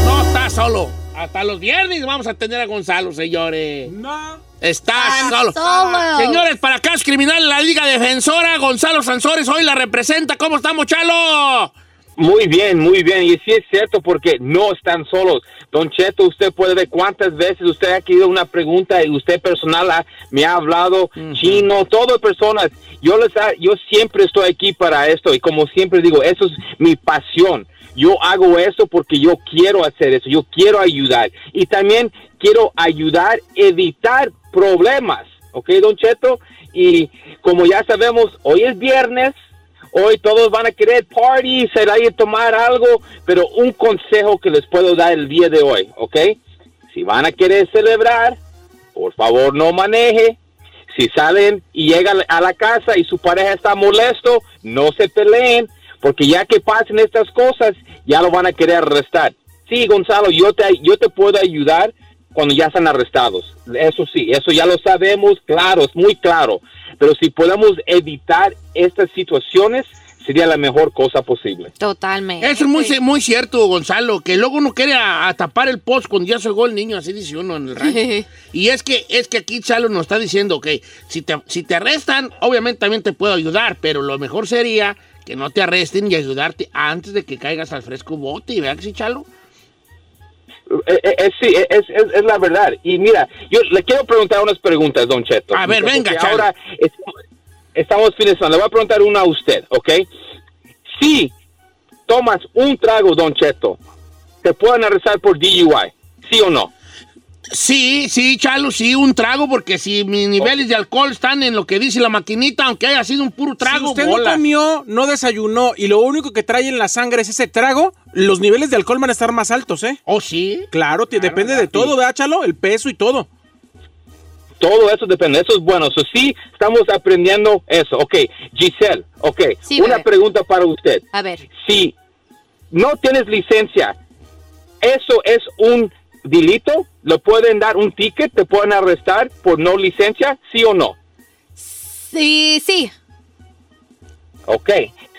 No está solo. Hasta los viernes vamos a tener a Gonzalo, señores. No. Está solo. solo. Señores, para casos criminales, la Liga Defensora, Gonzalo Sansores hoy la representa. ¿Cómo estamos, Chalo? Muy bien, muy bien. Y sí es cierto porque no están solos. Don Cheto, usted puede ver cuántas veces usted ha querido una pregunta y usted personal ha- me ha hablado chino, todo personas. Yo les ha- yo siempre estoy aquí para esto y como siempre digo, eso es mi pasión. Yo hago esto porque yo quiero hacer eso, yo quiero ayudar y también quiero ayudar, evitar problemas, ¿ok, Don Cheto? Y como ya sabemos, hoy es viernes, Hoy todos van a querer party, salir a tomar algo, pero un consejo que les puedo dar el día de hoy, ¿ok? Si van a querer celebrar, por favor no maneje. Si salen y llegan a la casa y su pareja está molesto, no se peleen, porque ya que pasen estas cosas, ya lo van a querer arrestar. Sí, Gonzalo, yo te, yo te puedo ayudar cuando ya están arrestados. Eso sí, eso ya lo sabemos, claro, es muy claro. Pero si podemos evitar estas situaciones, sería la mejor cosa posible. Totalmente. Eso es muy, muy cierto, Gonzalo, que luego uno quiere a, a tapar el post cuando ya se el niño, así dice uno en el rancho. y es que, es que aquí Chalo nos está diciendo que si te, si te arrestan, obviamente también te puedo ayudar, pero lo mejor sería que no te arresten y ayudarte antes de que caigas al fresco bote. ¿Verdad que sí, Chalo? Eh, eh, eh, sí, es, es- es la verdad. Y mira, yo le quiero preguntar unas preguntas, Don Cheto. A ver, venga. Ahora es- estamos de semana. Le voy a preguntar una a usted, ¿ok? Si tomas un trago, Don Cheto, ¿te pueden arrestar por DUI? ¿Sí o no? Sí, sí, Chalo, sí, un trago, porque si mis niveles de alcohol están en lo que dice la maquinita, aunque haya sido un puro trago, si usted bola. no comió, no desayunó y lo único que trae en la sangre es ese trago, los niveles de alcohol van a estar más altos, ¿eh? ¿Oh, sí? Claro, te- depende de todo, ¿verdad, Chalo? El peso y todo. Todo eso depende, eso es bueno. Eso sí, estamos aprendiendo eso. Ok, Giselle, ok. Sí, una bebé. pregunta para usted. A ver. Si no tienes licencia, ¿eso es un delito? ¿Le pueden dar un ticket? ¿Te pueden arrestar por no licencia? ¿Sí o no? Sí, sí. Ok,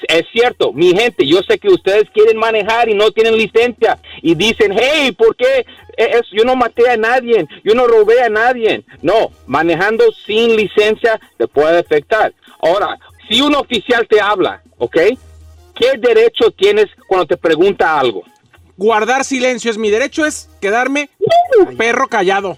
es cierto, mi gente, yo sé que ustedes quieren manejar y no tienen licencia y dicen, hey, ¿por qué? Es, yo no maté a nadie, yo no robé a nadie. No, manejando sin licencia te puede afectar. Ahora, si un oficial te habla, ¿ok? ¿Qué derecho tienes cuando te pregunta algo? Guardar silencio es mi derecho, es quedarme perro callado.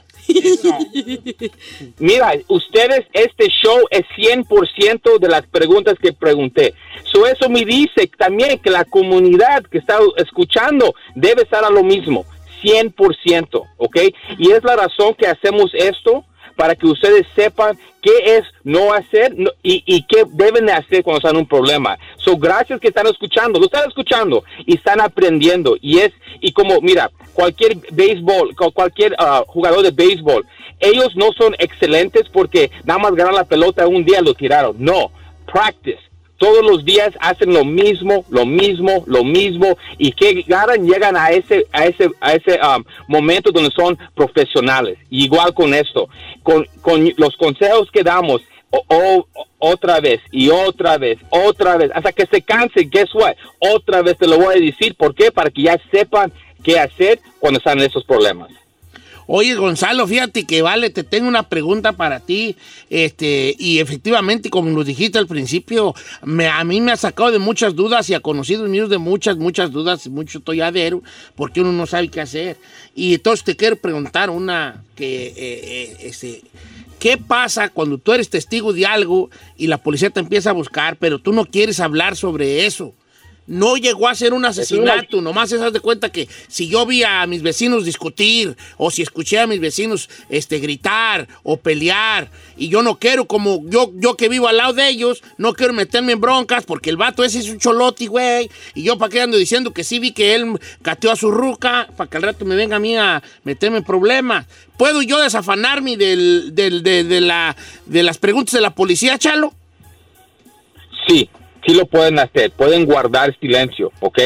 Mira, ustedes, este show es 100% de las preguntas que pregunté. So eso me dice también que la comunidad que está escuchando debe estar a lo mismo, 100%, ¿ok? Y es la razón que hacemos esto para que ustedes sepan qué es no hacer y, qué deben de hacer cuando están en un problema. So, gracias que están escuchando, lo están escuchando y están aprendiendo. Y es, y como, mira, cualquier béisbol, cu- cualquier ah, jugador de béisbol, ellos no son excelentes porque nada más ganan la pelota un día lo tiraron. No, practice. Todos los días hacen lo mismo, lo mismo, lo mismo y que ganan llegan a ese a ese a ese um, momento donde son profesionales. Igual con esto, con, con los consejos que damos o- otra vez y otra vez, otra vez, hasta que se canse, guess what? Otra vez te lo voy a decir, ¿por qué? Para que ya sepan qué hacer cuando están esos problemas. Oye, Gonzalo, fíjate que vale, te tengo una pregunta para ti. Este, y efectivamente, como nos dijiste al principio, me- a mí me ha sacado de muchas dudas y a conocidos míos de muchas, muchas dudas, mucho tolladero, porque uno no sabe qué hacer. Y entonces te quiero preguntar una que, eh, eh, este, ¿qué pasa cuando tú eres testigo de algo y la policía te empieza a buscar, pero tú no quieres hablar sobre eso? No llegó a ser un asesinato, nomás se das de cuenta que si yo vi a mis vecinos discutir o si escuché a mis vecinos este, gritar o pelear y yo no quiero, como yo, yo que vivo al lado de ellos, no quiero meterme en broncas porque el vato ese es un choloti, güey, y yo para qué ando diciendo que sí vi que él cateó a su ruca para que al rato me venga a mí a meterme en problemas. ¿Puedo yo desafanarme del, del- de, de la, de las preguntas de la policía, Chalo? Sí, sí lo pueden hacer, pueden guardar silencio, ¿ok?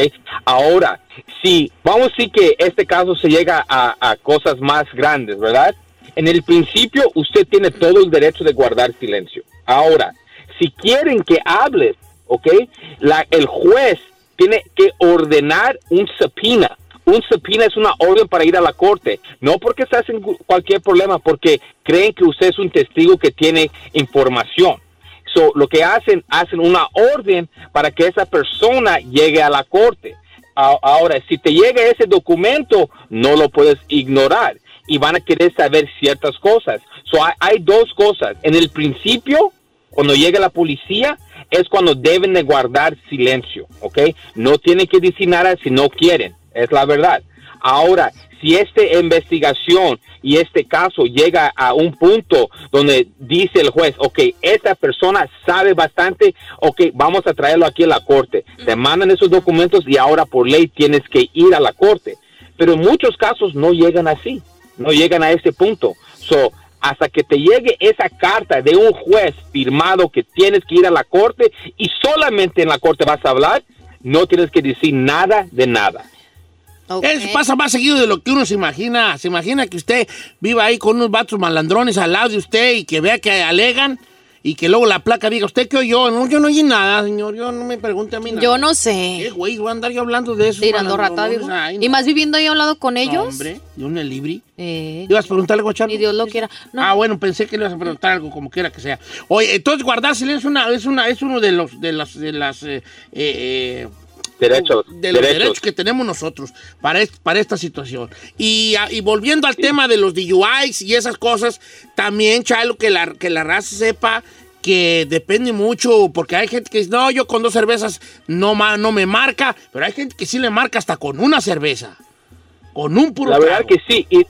Ahora, si vamos a decir que este caso se llega a, cosas más grandes, ¿verdad? En el principio usted tiene todo el derecho de guardar silencio. Ahora, si quieren que hables, ¿ok? La, el juez tiene que ordenar un subpoena. Un subpoena es una orden para ir a la corte, no porque estás en cu- cualquier problema, porque creen que usted es un testigo que tiene información. So, lo que hacen, hacen una orden para que esa persona llegue a la corte. Ahora, si te llega ese documento, no lo puedes ignorar y van a querer saber ciertas cosas. So, hay, dos cosas. En el principio, cuando llega la policía, es cuando deben de guardar silencio, ¿ok? No tienen que decir nada si no quieren, es la verdad. Ahora, si esta investigación y este caso llega a un punto donde dice el juez, ok, esta persona sabe bastante, ok, vamos a traerlo aquí a la corte. Te mandan esos documentos y ahora por ley tienes que ir a la corte. Pero en muchos casos no llegan así, no llegan a ese punto. So, hasta que te llegue esa carta de un juez firmado que tienes que ir a la corte y solamente en la corte vas a hablar, no tienes que decir nada de nada. Eso pasa más seguido de lo que uno se imagina. Se imagina que usted viva ahí con unos vatos malandrones al lado de usted y que vea que alegan y que luego la placa diga, ¿usted qué oyó? No, yo no oí nada, señor. Yo no me pregunte a mí nada. Yo no sé. ¿Qué, güey? Voy a andar yo hablando de eso. Tirando rata, digo. ¿Y más viviendo ahí a un lado con ellos? hombre, de un libri. Eh, ¿Ibas a preguntar algo, Charlo? ni Dios lo quiera. No. Ah, bueno, pensé que le ibas a preguntar algo, como quiera que sea. Oye, entonces guardar silencio es, una, es, una, es uno de los de las de las eh, eh, Derechos. de los derechos. derechos que tenemos nosotros para, para esta situación. Y, a- y volviendo al tema de los DUIs y esas cosas, también, Chalo, que la, que la raza sepa que depende mucho, porque hay gente que dice, no, yo con dos cervezas no, no me marca, pero hay gente que sí le marca hasta con una cerveza, con un puro La verdad trago. que sí. Y,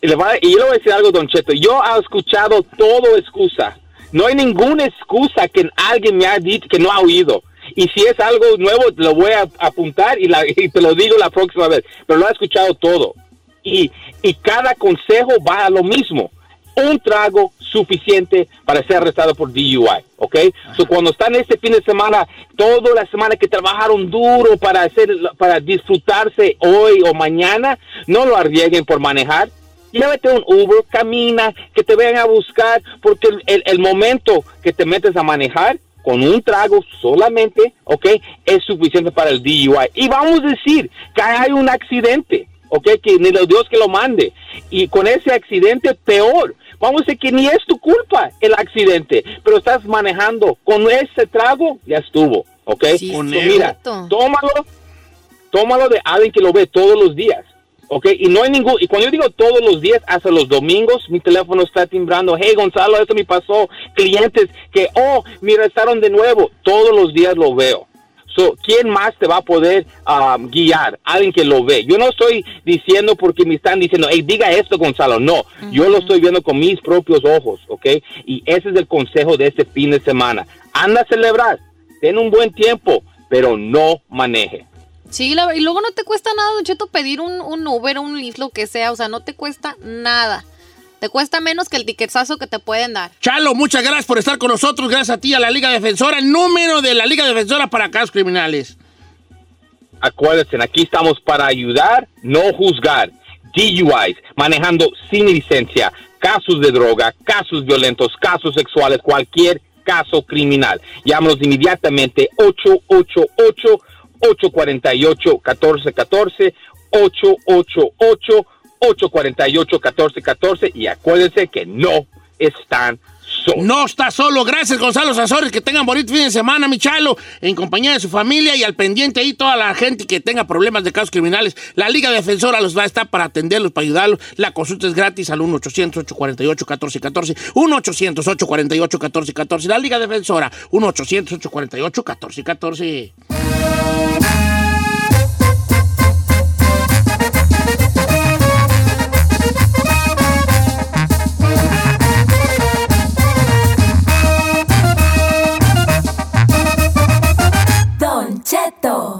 y le va- y yo le voy a decir algo, Don Cheto. Yo he escuchado todo excusa. No hay ninguna excusa que alguien me ha dicho que no ha oído. Y si es algo nuevo, lo voy a apuntar y, la- y te lo digo la próxima vez. Pero lo he escuchado todo. Y, y cada consejo va a lo mismo. Un trago suficiente para ser arrestado por DUI, ¿ok? So, cuando están este fin de semana, toda la semana que trabajaron duro para hacer, para disfrutarse hoy o mañana, no lo arriesguen por manejar. Llévate un Uber, camina, que te vayan a buscar, porque el, el- el momento que te metes a manejar con un trago solamente, ¿ok? Es suficiente para el DUI. Y vamos a decir que hay un accidente, ¿ok? Que ni los Dios que lo mande. Y con ese accidente, peor. Vamos a decir que ni es tu culpa el accidente, pero estás manejando con ese trago, ya estuvo, ¿ok? Sí, So, mira, tómalo, tómalo de alguien que lo ve todos los días. ¿Ok? Y no hay ningún, y cuando yo digo todos los días, hasta los domingos, mi teléfono está timbrando, hey Gonzalo, esto me pasó, clientes que, oh, me arrestaron de nuevo, todos los días lo veo. So, ¿Quién más te va a poder um, guiar? Alguien que lo ve. Yo no estoy diciendo porque me están diciendo, hey, diga esto, Gonzalo. No, yo lo estoy viendo con mis propios ojos, ¿ok? Y ese es el consejo de este fin de semana. Anda a celebrar, ten un buen tiempo, pero no maneje. Sí, la- y luego no te cuesta nada, Don Cheto, pedir un, un Uber, un Lyft, lo que sea. O sea, no te cuesta nada. Te cuesta menos que el tiquetazo que te pueden dar. Chalo, muchas gracias por estar con nosotros. Gracias a ti, a la Liga Defensora, el número de la Liga Defensora para casos criminales. Acuérdense, aquí estamos para ayudar, no juzgar. DUIs, manejando sin licencia, casos de droga, casos violentos, casos sexuales, cualquier caso criminal. Llámanos inmediatamente 888-848-1414, 888-848-1414 y acuérdense que no están solos. No está solo. Gracias, Gonzalo Sazores. Que tengan bonito fin de semana, mi Chalo, en compañía de su familia y al pendiente ahí toda la gente que tenga problemas de casos criminales. La Liga Defensora los va a estar para atenderlos, para ayudarlos. La consulta es gratis al 1-800-848-1414. 1-800-848-1414. La Liga Defensora, 1-800-848-1414. perfecto.